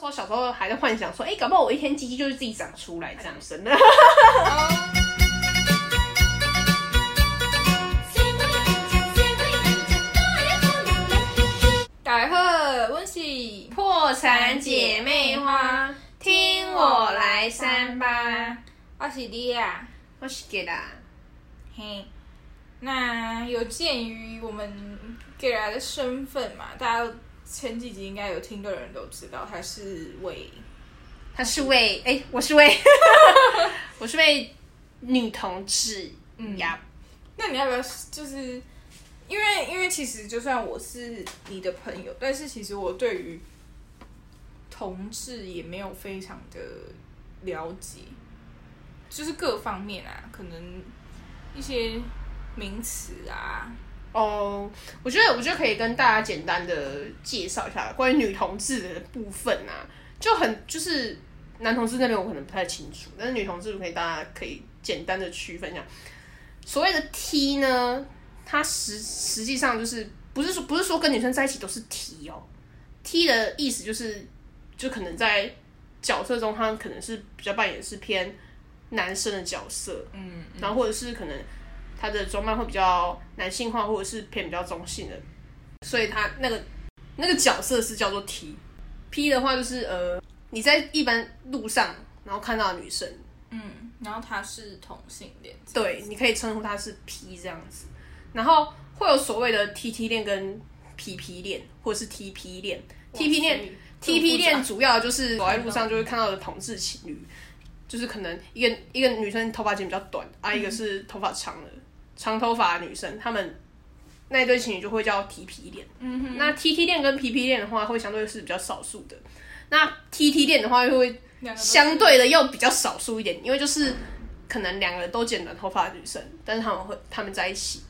那时候小时候还在幻想说，哎、搞不好我一天鸡鸡就是自己长出来这样生的。大家好，阮是破产姐妹花，听我来三八。我是你啊。我是给啦，嘿，那有鉴于我们 gay 来的身份嘛，大家前几集应该有听的人都知道，他是为他是为哎、我是位，我是为女同志嗯呀。那你要不要就是因为因为其实就算我是你的朋友，但是其实我对于同志也没有非常的了解，就是各方面啊，可能一些名词啊，哦，我觉得我觉得可以跟大家简单的介绍一下关于女同志的部分啊，就很就是男同志那边我可能不太清楚，但是女同志可以大家可以简单的区分一下。所谓的 T 呢，它实实际上就是不是说不是说跟女生在一起都是 T 哦，T 的意思就是就可能在角色中，他可能是比较扮演是偏男生的角色，嗯，然后或者是可能他的装扮会比较男性化，或者是偏比较中性的，所以他那个那个角色是叫做 T。P 的话就是呃你在一般路上然后看到的女生，嗯，然后他是同性恋，对，你可以称呼她是 P 这样子。然后会有所谓的 TT 恋跟 PP 恋，或者是 TP 恋。TP 恋 TP 恋主要就是走在路上就会看到的同志情侣，就是可能一个一个女生头发剪比较短，啊，一个是头发长的长头发的女生，她们那一对情侣就会叫 TP 恋。嗯哼，那 TT 恋跟 PP 恋的话，会相对是比较少数的。那 TT 恋的话，又会相对的又比较少数一点，因为就是可能两个人都剪短头发的女生，但是他们会他们在一起，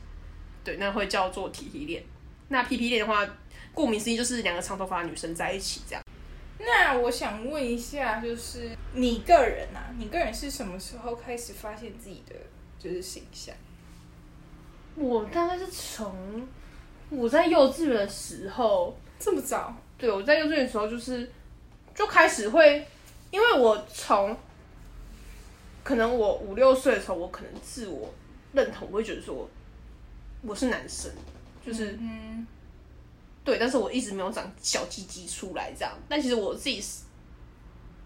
对，那会叫做 TT 恋。那 PP 恋的话，顾名思义就是两个长头发的女生在一起这样。那我想问一下，就是你个人啊，你个人是什么时候开始发现自己的就是形象？我大概是从我在幼稚园的时候，这么早？对我在幼稚园的时候就是就开始会，因为我从可能我五六岁的时候，我可能自我认同，我会觉得说我我是男生，就是、嗯对，但是我一直没有长小鸡鸡出来这样。但其实我自己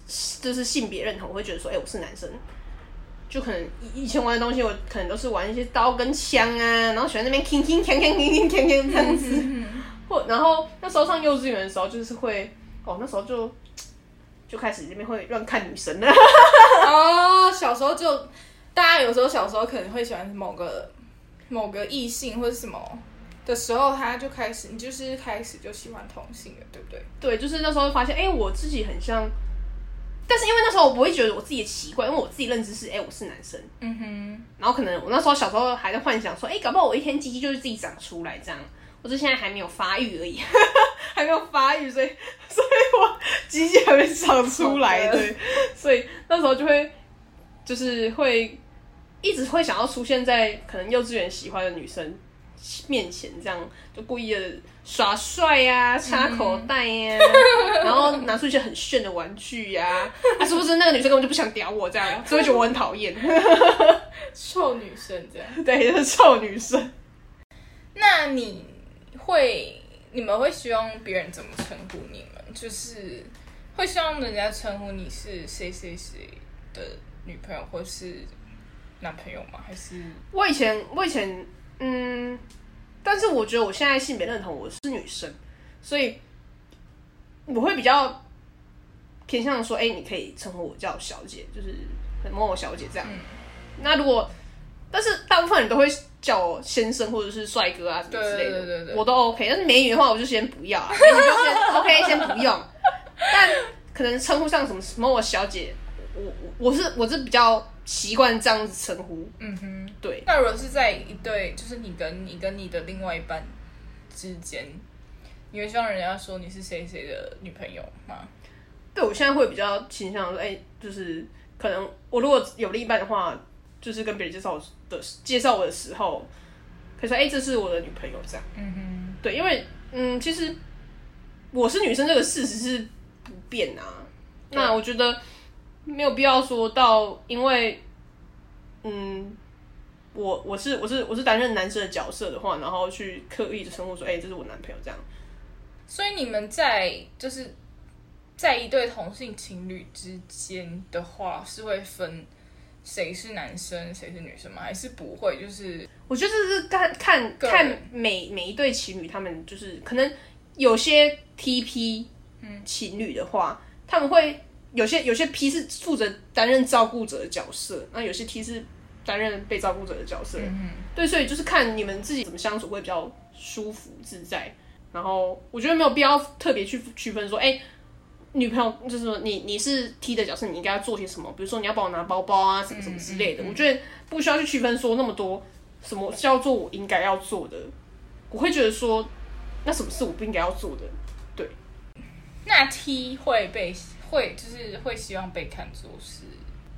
是就是性别认同，我会觉得说，哎、我是男生。就可能以以前玩的东西，我可能都是玩一些刀跟枪啊，然后喜欢那边铿铿锵锵铿铿锵锵这样子。或然后那时候上幼稚园的时候，就是会哦，那时候就就开始那边会乱看女生了。哦，小时候就大家有时候小时候可能会喜欢某个某个异性或者什么的时候，他就开始你就是开始就喜欢同性了，对不对？对，就是那时候发现，哎、我自己很像，但是因为那时候我不会觉得我自己的奇怪，因为我自己认知是，哎、我是男生。嗯哼，然后可能我那时候小时候还在幻想说，哎、搞不好我一天鸡鸡就是自己长出来这样，我只是现在还没有发育而已，还没有发育，所以 所以我鸡鸡还没长出来，对，所以那时候就会就是会一直会想要出现在可能幼稚园喜欢的。女生面前，这样就故意的耍帅呀、插口袋呀、然后拿出一些很炫的玩具呀、啊，是不是那个女生根本就不想屌我这样，所以觉得我很讨厌。臭女生这样。对，就是臭女生。那你会你们会希望别人怎么称呼你们？就是会希望人家称呼你是谁谁谁的女朋友或是男朋友吗？还是我以前，我以前，嗯，但是我觉得我现在性别认同我是女生，所以我会比较偏向说，哎、你可以称呼我叫小姐，就是某某小姐这样。那如果，但是大部分人都会叫我先生或者是帅哥啊什么之类的，我都 OK。但是美女的话，我就先不要啊，美女就先 OK，先不用。但可能称呼上什么某某小姐，我我我是我是比较习惯这样子称呼，嗯哼？对。那如果是在一对，就是你跟你跟你的另外一半之间，你会希望人家说你是谁谁的女朋友吗？对我现在会比较倾向说，哎、就是可能我如果有另一半的话，就是跟别人介绍我的介绍我的时候，可以说，哎、这是我的女朋友这样。嗯哼对，因为嗯，其实我是女生这个事实是不变啊。那我觉得没有必要说到，因为嗯，我我是我是我是担任男生的角色的话，然后去刻意的称呼说，哎、这是我男朋友这样。所以你们在就是在一对同性情侣之间的话，是会分谁是男生谁是女生吗？还是不会？就是我觉得这是看看看每每一对情侣，他们就是可能有些 TP 嗯情侣的话，他们会有些有些 P 是负责担任照顾者的角色，那有些 T 是担任被照顾者的角色。嗯对，所以就是看你们自己怎么相处会比较舒服自在。然后我觉得没有必要特别去区分说，哎、女朋友就是说你你是 T 的角色，你应该要做些什么？比如说你要帮我拿包包啊，什么什么之类的。我觉得不需要去区分说那么多什么叫做我应该要做的。我会觉得说，那什么是我不应该要做的？对那 T 会被会就是会希望被看作是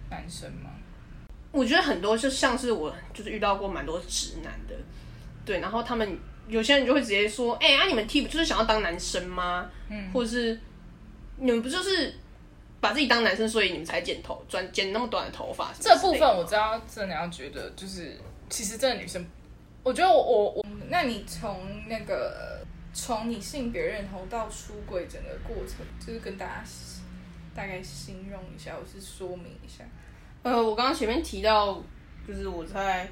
男生吗？我觉得很多就像是我就是遇到过蛮多直男的，对，然后他们有些人就会直接说，哎、啊你们 T 不就是想要当男生吗？嗯，或者是你们不就是把自己当男生，所以你们才剪头，转剪那么短的头发？这部分我知道，真的要觉得就是，其实真的女生，我觉得我我我，那你从那个从你性别认同到出轨整个过程，就是跟大家大概形容一下，我是说明一下。呃，我刚刚前面提到，就是我在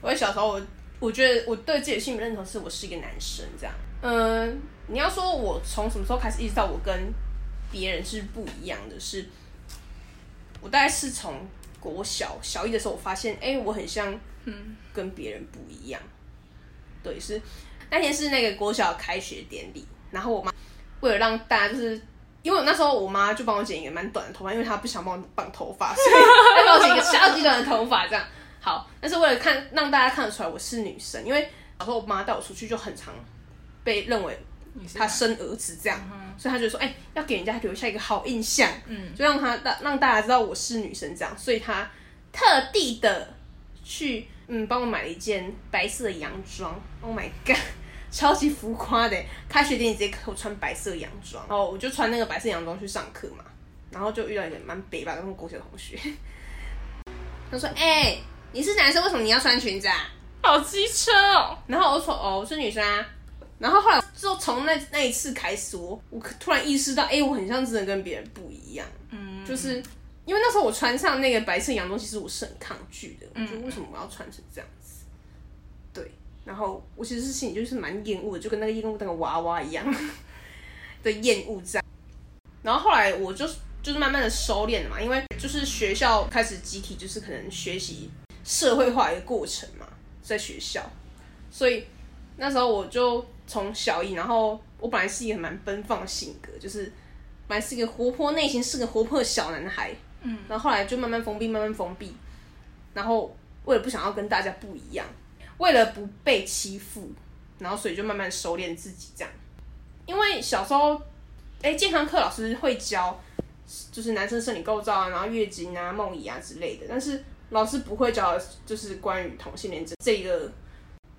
我在小时候我，我觉得我对自己的性别认同是我是一个男生这样。嗯、你要说我从什么时候开始意识到我跟别人是不一样的是，我大概是从国小小一的时候，我发现，哎、我很像，嗯，跟别人不一样。对，是那天是那个国小开学典礼，然后我妈为了让大家就是。因为我那时候我妈就帮我剪一个蛮短的头发，因为她不想帮我绑头发，所以她帮我剪一个超级短的头发，这样好。但是为了看让大家看得出来我是女生，因为小时候我妈带我出去就很常被认为她生儿子这样，所以她就说，哎、要给人家留下一个好印象，嗯，就让她让让大家知道我是女生这样，所以她特地的去嗯帮我买了一件白色的洋装，Oh my god！超级浮夸的，开学典礼直接给我穿白色洋装，然后我就穿那个白色洋装去上课嘛，然后就遇到一个蛮北吧的那种国小同学，他说：“哎、你是男生，为什么你要穿裙子啊好机车哦！？”然后我说：“哦，我是女生啊。”然后后来就从那那一次开始，我我突然意识到，哎、我很像真的跟别人不一样，嗯，就是因为那时候我穿上那个白色洋装，其实我是很抗拒的，我觉得为什么我要穿成这样子？对，然后我其实是心里就是蛮厌恶的，就跟那个厌恶那个娃娃一样 的厌恶这样。然后后来我就就是慢慢的收敛了嘛，因为就是学校开始集体就是可能学习社会化的一个过程嘛，在学校，所以那时候我就从小一，然后我本来是一个蛮奔放的性格，就是本来是一个活泼，内心是个活泼的小男孩，嗯，然后后来就慢慢封闭，慢慢封闭，然后为了不想要跟大家不一样，为了不被欺负，然后所以就慢慢收敛自己这样。因为小时候，哎，健康课老师会教，就是男生生理构造啊，然后月经啊、梦遗啊之类的，但是老师不会教，就是关于同性恋这这个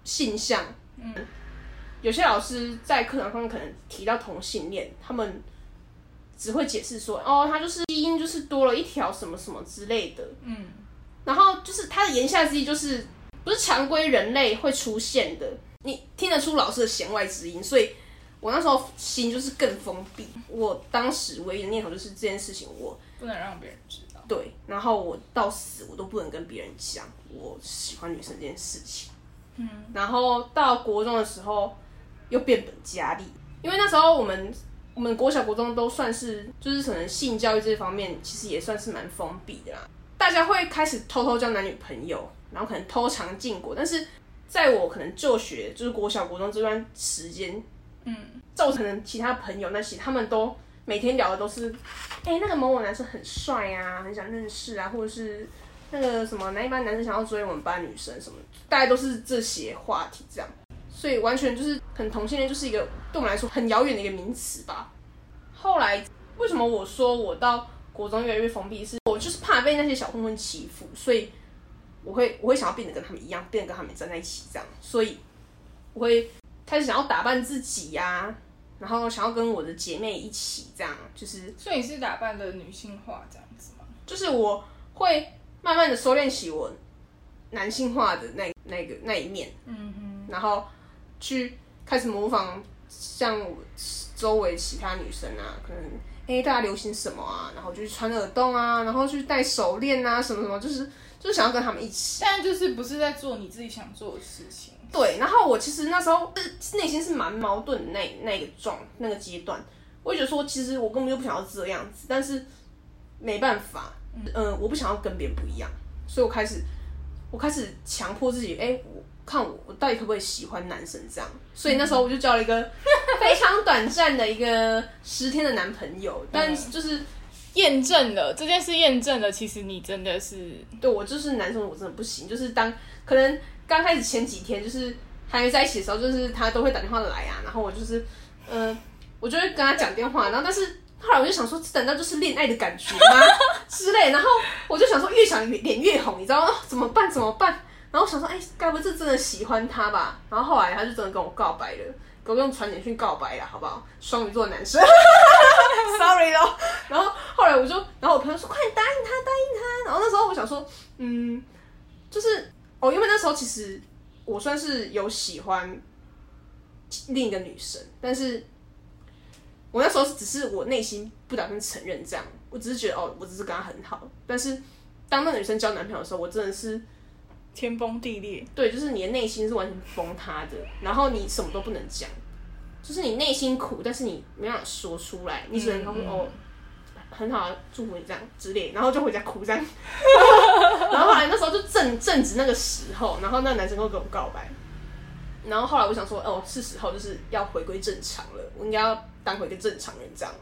性向。嗯，有些老师在课堂上可能提到同性恋，他们只会解释说，哦，他就是基因就是多了一条什么什么之类的。嗯，然后就是他的言下之意就是不是常规人类会出现的，你听得出老师的弦外之音，所以我那时候心就是更封闭。我当时唯一的念头就是这件事情我不能让别人知道。对，然后我到死我都不能跟别人讲我喜欢女生这件事情。嗯，然后到国中的时候又变本加厉，因为那时候我们我们国小国中都算是就是可能性教育这方面其实也算是蛮封闭的啦，大家会开始偷偷交男女朋友，然后可能偷尝禁果，但是在我可能就学就是国小国中这段时间，嗯，造成其他朋友那些他们都每天聊的都是哎、那个某某男生很帅啊，很想认识啊，或者是那个什么哪一班男生想要追我们班女生什么，大概都是这些话题这样，所以完全就是很同性恋就是一个对我们来说很遥远的一个名词吧。后来为什么我说我到国中越来越封闭，是我就是怕被那些小混混欺负，所以我会我会想要变得跟他们一样，变得跟他们站在一起这样，所以我会开始想要打扮自己呀、然后想要跟我的姐妹一起这样，就是所以你是打扮的女性化这样子吗？就是我会慢慢的收敛起我男性化的那那个那一面，嗯哼，然后去开始模仿像我周围其他女生啊，可能哎、诶大家流行什么啊，然后就去穿耳洞啊，然后去戴手链啊，什么什么，就是就想要跟他们一起。但就是不是在做你自己想做的事情。对，然后我其实那时候是内心是蛮矛盾的那那个状那个阶段，我就觉得说，其实我根本就不想要这样子，但是没办法，嗯、我不想要跟别人不一样，所以我开始我开始强迫自己，哎、我看我我到底可不可以喜欢男生这样，所以那时候我就交了一个非常短暂的一个十天的男朋友，但就是验证了这件事，验证了其实你真的是对我就是男生，我真的不行。就是当可能刚开始前几天，就是还没在一起的时候，就是他都会打电话来啊，然后我就是，嗯、我就会跟他讲电话，然后但是后来我就想说，这难道就是恋爱的感觉吗 之类？然后我就想说，越想脸越红，你知道吗？哦怎么办？怎么办？然后我想说，哎、该不是真的喜欢他吧？然后后来他就真的跟我告白了，给我用传简讯告白了，好不好？双鱼座男生，sorry 咯。然后后来我就，然后我朋友说，快点答应他，答应他。然后那时候我想说，嗯，就是哦，因为那时候其实我算是有喜欢另一个女生，但是我那时候只是我内心不打算承认这样，我只是觉得哦，我只是跟她很好。但是当那个女生交男朋友的时候，我真的是天崩地裂。对，就是你的内心是完全崩塌的，然后你什么都不能讲，就是你内心苦，但是你没办法说出来，你只能说、嗯嗯哦。很好，祝福你这样之类，然后就回家哭这样。然后后来那时候就正正值那个时候，然后那个男生又跟我告白，然后后来我想说，哦，是时候就是要回归正常了，我应该要当回一个正常人这样。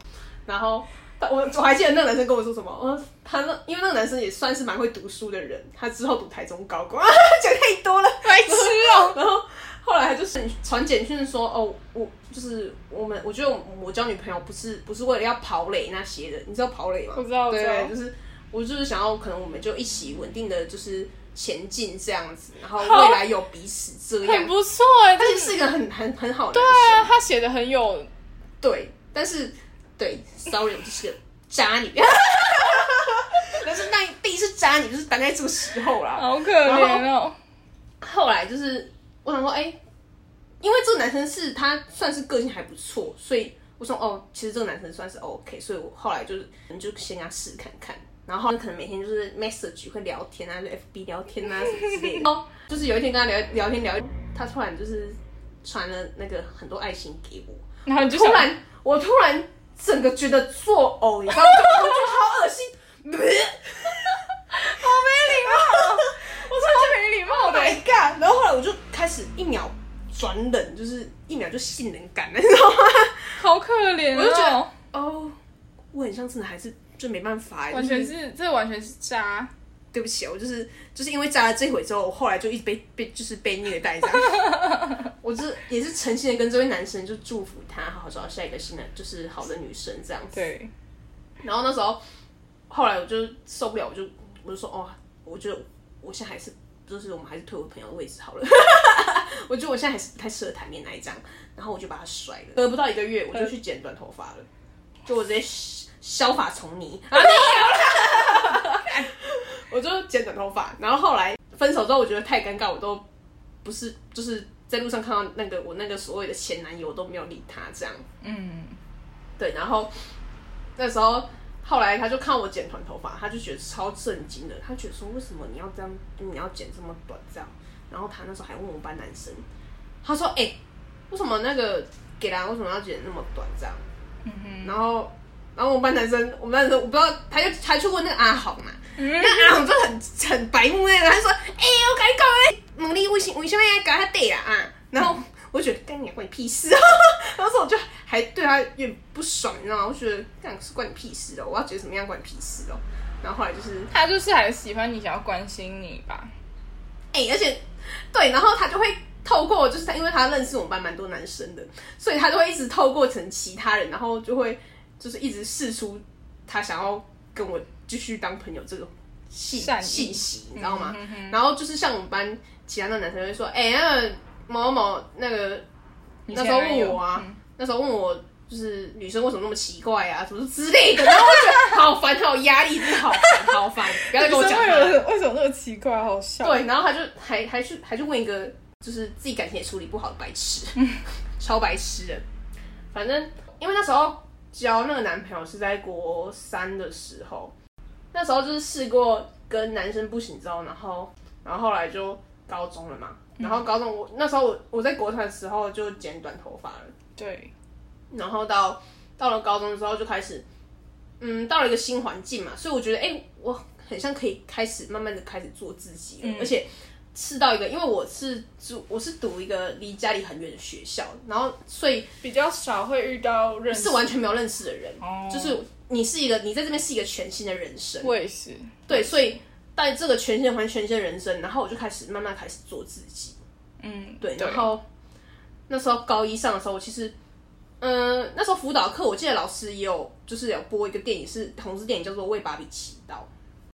然后我我还记得那个男生跟我说什么，哦，他那因为那个男生也算是蛮会读书的人，他之后读台中高工，讲太多了，白痴哦、然后后来他就是传简讯说，哦，我就是我们，我觉得我我交女朋友不是不是为了要跑垒那些的，你知道跑垒吗？我知道对，就是我就是想要，可能我们就一起稳定的就是前进这样子，然后未来有彼此这样很。不错哎、这他其实是一个很很很好的对啊，他写的很有，对，但是对，sorry，我就是个渣女。但是那第一次渣女就是大概这个时候啦。好可怜哦、后来就是我想说，哎、因为这个男生是他算是个性还不错，所以我说哦，其实这个男生算是 OK，所以我后来就是就先跟他试看看。然后可能每天就是 message 会聊天啊，就 FB 聊天啊什么之类的。哦，就是有一天跟他聊聊天聊，他突然就是传了那个很多爱心给我，然后你就，突然我突然整个觉得作呕，你知道吗？我觉得好恶心。好没礼貌，我超没礼貌 Oh 的、my god！然后后来我就开始一秒转冷，就是一秒就性冷感了，你知道吗？好可怜、哦，我就觉得哦，我很像真的还是就没办法，完全就是这完全是渣，对不起，我就是就是因为扎了这回之后，我后来就一直被被就是被虐待这样。我就是也是诚心的跟这位男生就祝福他好好找到下一个新的就是好的女生这样子。对，然后那时候后来我就受不了，我就我就说哦，我觉得我现在还是就是我们还是退回朋友的位置好了。我觉得我现在还是不太适合谈恋爱这样，然后我就把他甩了。隔不到一个月，我就去剪短头发了，就我直接削削发从泥啊，没有啦，我就剪短头发。然后后来分手之后，我觉得太尴尬，我都不是就是在路上看到那个我那个所谓的前男友，我都没有理他这样。嗯，对，然后那时候后来他就看我剪短头发，他就觉得超震惊的，他觉得说为什么你要这样，你要剪这么短这样？然后他那时候还问我们班男生，他说：“哎、为什么那个给他为什么要剪那么短这样？”嗯哼，然后然后我们班男生，我们班男生我不知道，他就他去问那个阿豪嘛，那阿豪就很很白目那个，他就说：“哎、我跟你讲诶，问你为什为什么要搞他对啊？”啊，然后我就觉得干你关你屁事啊！当时我就还对他有点不爽，你知道吗？我觉得干是关你屁事哦，我要觉得怎么样关你屁事哦。然后后来就是他就是还喜欢你，想要关心你吧？哎、而且对，然后他就会透过，就是他，因为他认识我们班蛮多男生的，所以他就会一直透过成其他人，然后就会就是一直试出他想要跟我继续当朋友这个信信息，你知道吗？嗯哼哼然后就是像我们班其他的男生会说，哎、那个某某那个那时候问我啊，嗯那时候问我就是女生为什么那么奇怪啊，什么之类的，然 后我就觉得好烦，好压力，真的好烦，好烦，不要再跟我讲。为什么那么奇怪，好笑。对，然后他就还还去还去问一个就是自己感情也处理不好的白痴，超白痴的。反正因为那时候交那个男朋友是在国三的时候，那时候就是试过跟男生不行之后，然后然后后来就高中了嘛。然后高中我那时候我我在国团的时候就剪短头发了，对，然后到到了高中之后就开始，嗯，到了一个新环境嘛，所以我觉得哎、我很像可以开始慢慢的开始做自己了，嗯。而且是到一个，因为我是住我是读一个离家里很远的学校，然后所以比较少会遇到认识，是完全没有认识的人，哦。就是你是一个你在这边是一个全新的人生，我也是，对，所以在这个全新的环全新的人生，然后我就开始慢慢开始做自己，嗯，对，然后那时候高一上的时候，我其实，嗯、那时候辅导课，我记得老师也有就是有播一个电影，是同志电影，叫做《为芭比祈祷》。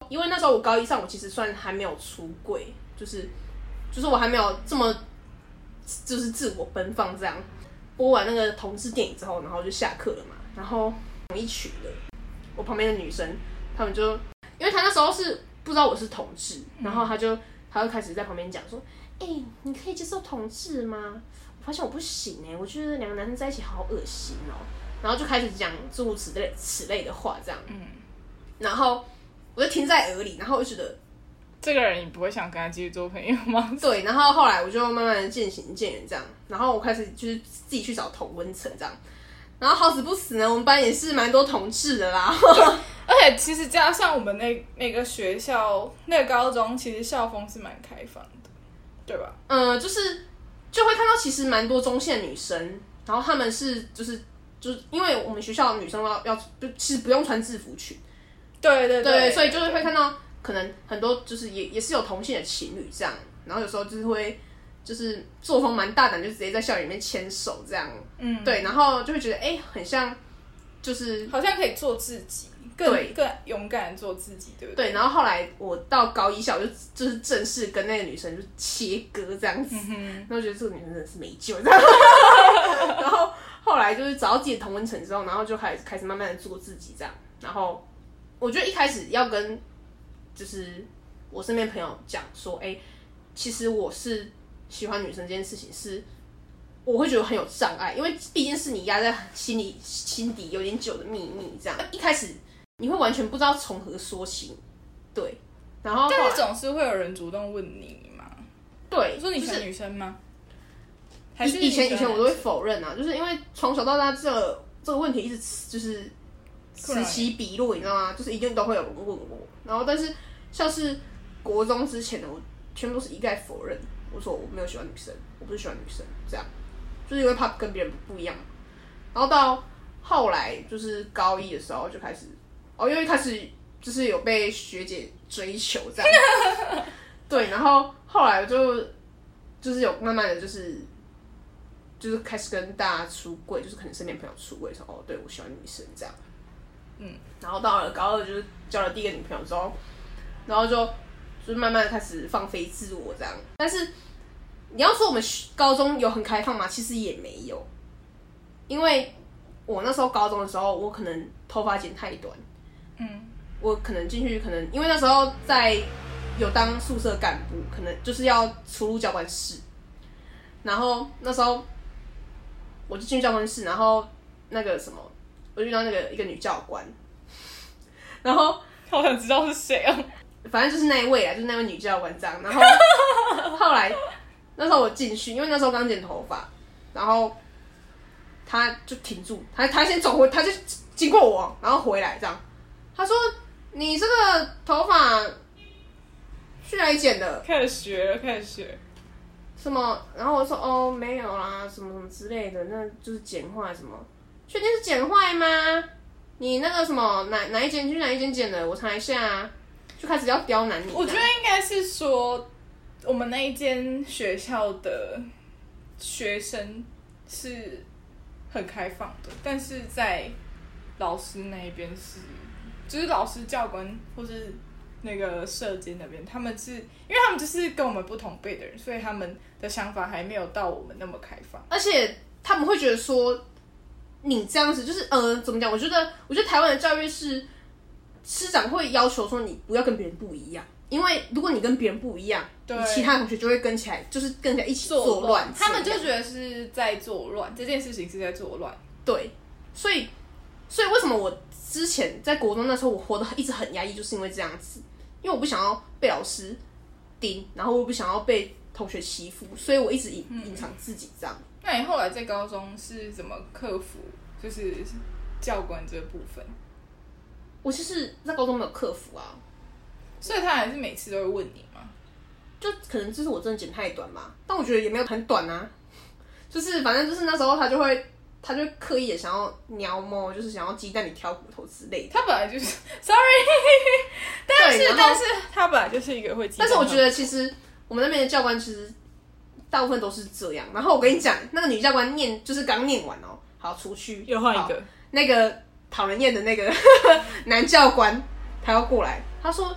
因为那时候我高一上，我其实算还没有出柜，就是就是我还没有这么就是自我奔放这样。播完那个同志电影之后，然后就下课了嘛，然后同一群的我旁边的女生，她们就因为她那时候是不知道我是同志，然后她就她就开始在旁边讲说。哎、你可以接受同志吗？我发现我不行哎、我觉得两个男生在一起好恶心哦、然后就开始讲诸如此类此类的话，这样，嗯，然后我就听在耳里，然后我就觉得这个人你不会想跟他继续做朋友吗？对，然后后来我就慢慢的渐行渐远这样，然后我开始就是自己去找同温层这样，然后好死不死呢，我们班也是蛮多同志的啦，而且其实加上我们那那个学校那个高中，其实校风是蛮开放的，对吧？嗯，就是就会看到其实蛮多中性的女生，然后她们是就是就是因为我们学校的女生要要就其实不用穿制服裙。对对对，所以就是会看到可能很多就是也也是有同性的情侣这样，然后有时候就是会就是作风蛮大胆，就直接在校园里面牵手这样，嗯，对，然后就会觉得哎、很像就是好像可以做自己，更对。更勇敢做自己，对不对？对，然后后来我到高一小就就是正式跟那个女生就切割这样子，嗯然后觉得这个女生真的是没救。然后后来就是找到自己的同温层之后，然后就开始开始慢慢的做自己这样，然后我觉得一开始要跟就是我身边朋友讲说，哎、其实我是喜欢女生这件事情是。我会觉得很有障碍，因为毕竟是你压在心里心底有点久的秘密，这样一开始你会完全不知道从何说起，对，然后但是总是会有人主动问你嘛？对，说你是女生吗？还是以以前以前我都会否认啊，就是因为从小到大这个这个问题一直就是此起彼落，你知道吗？就是一定都会有人问我，然后但是像是国中之前的我，全部都是一概否认，我说我没有喜欢女生，我不是喜欢女生，这样，就是因为怕跟别人不一样。然后到后来就是高一的时候就开始，哦，因为开始就是有被学姐追求这样，对，然后后来我就就是有慢慢的就是就是开始跟大家出柜，就是可能身边朋友出柜说哦，对我喜欢女生这样，嗯，然后到了高二就是交了第一个女朋友之后，然后就就是慢慢的开始放飞自我这样，但是你要说我们高中有很开放吗？其实也没有，因为我那时候高中的时候，我可能头发剪太短，嗯，我可能进去，可能因为那时候在有当宿舍干部，可能就是要出入教官室，然后那时候我就进去教官室，然后那个什么，我遇到那个一个女教官，然后好想知道是谁啊？反正就是那一位啊，就是那位女教官这样。然后 后来那时候我进去，因为那时候刚剪头发，然后他就停住，他他先走回，他就经过我，然后回来这样。他说：“你这个头发去哪里剪的？开始学了，开始学。什么？”然后我说：“哦，没有啦，什么什么之类的，那就是剪坏什么？确定是剪坏吗？你那个什么哪哪一间去哪一间剪的？我查一下啊。”就开始要刁难你。我觉得应该是说，我们那一间学校的学生是很开放的，但是在老师那一边是，就是老师教官或是那个社监那边，他们是因为他们就是跟我们不同辈的人，所以他们的想法还没有到我们那么开放。而且他们会觉得说，你这样子，就是呃，怎么讲？我觉得，我觉得台湾的教育是师长会要求说你不要跟别人不一样，因为如果你跟别人不一样，对你其他同学就会跟起来，就是跟起来一起作乱，他们就觉得是在作乱，这件事情是在作乱。对，所以所以为什么我之前在国中那时候我活得一直很压抑，就是因为这样子，因为我不想要被老师盯，然后我不想要被同学欺负，所以我一直隐隐藏自己这样。那你后来在高中是怎么克服，就是教官这部分？我其实在高中没有克服啊，所以他还是每次都会问你嘛？就可能就是我真的剪太短嘛，但我觉得也没有很短啊，就是反正就是那时候他就会他就刻意的想要撩摸，就是想要鸡蛋里挑骨头之类的。他本来就是，sorry，但是但是他本来就是一个会，但是我觉得其实我们那边的教官其实大部分都是这样。然后我跟你讲，那个女教官念就是刚念完哦，好出去又换一个，那个讨人厌的那个 男教官，他要过来，他说：“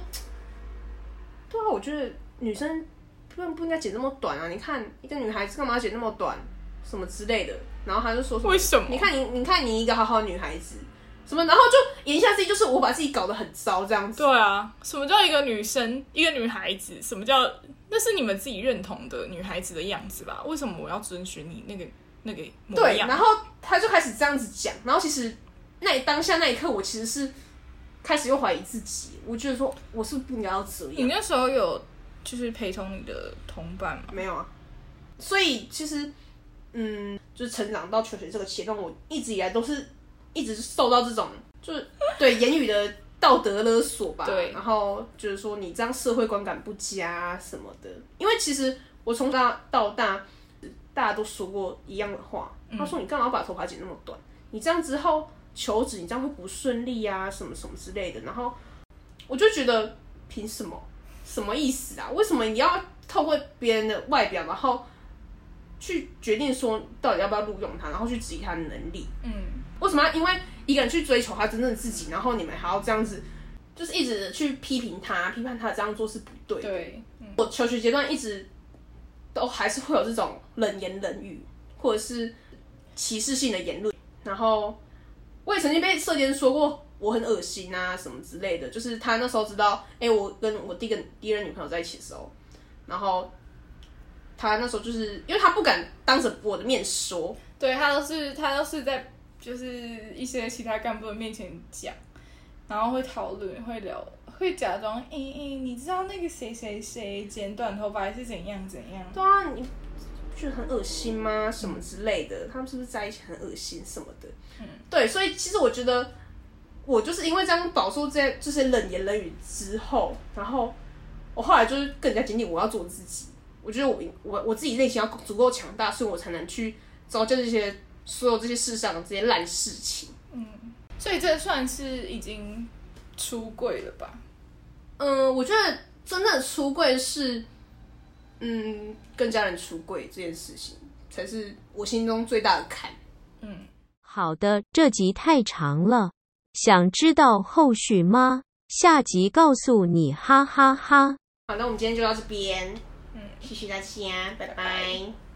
对啊，我觉得女生不不应该剪那么短啊！你看一个女孩子干嘛要剪那么短，什么之类的。”然后他就说什么为什么你看你，你看你一个好好的女孩子，什么，然后就言下之意就是我把自己搞得很糟这样子。对啊，什么叫一个女生，一个女孩子？什么叫那是你们自己认同的女孩子的样子吧？为什么我要遵循你那个那个模对，样？然后他就开始这样子讲，然后其实那当下那一刻，我其实是开始又怀疑自己，我觉得说我是不是不应该要这样，你那时候有就是陪同你的同伴吗？没有啊。所以其实，嗯，就是成长到求学这个阶段，我一直以来都是一直受到这种就是对言语的道德勒索吧。对然后就是说你这样社会观感不佳什么的，因为其实我从大到大，大家都说过一样的话，他说你干嘛要把头发剪那么短？你这样之后求职，你这样会不顺利啊，什么什么之类的。然后我就觉得凭什么？什么意思啊？为什么你要透过别人的外表，然后去决定说到底要不要录用他，然后去质疑他的能力？嗯，为什么要因为一个人去追求他真正的自己，然后你们还要这样子，就是一直去批评他、批判他这样做是不对的？对，嗯我求学阶段一直都还是会有这种冷言冷语，或者是歧视性的言论。然后我也曾经被社监说过我很恶心啊什么之类的，就是他那时候知道，哎、我跟我第一个第一任女朋友在一起的时候，然后他那时候就是因为他不敢当着我的面说，对他都是他都是在就是一些其他干部的面前讲，然后会讨论会聊。会假装，诶、诶、你知道那个谁谁谁剪短头发还是怎样怎样？对啊，你不觉得很恶心吗？什么之类的，他们是不是在一起很恶心什么的？嗯，对，所以其实我觉得，我就是因为这样饱受这些这些冷言冷语之后，然后我后来就是更加坚定我要做自己。我觉得我我我自己内心要足够强大，所以我才能去招架这些所有这些世上的这些烂事情。嗯所以这算是已经出柜了吧？嗯，我觉得真正的出柜是，嗯，跟家人出柜这件事情，才是我心中最大的坎。嗯，好的，这集太长了，想知道后续吗？下集告诉你，哈哈哈。好，那我们今天就到这边，嗯，谢谢大家，拜拜。拜拜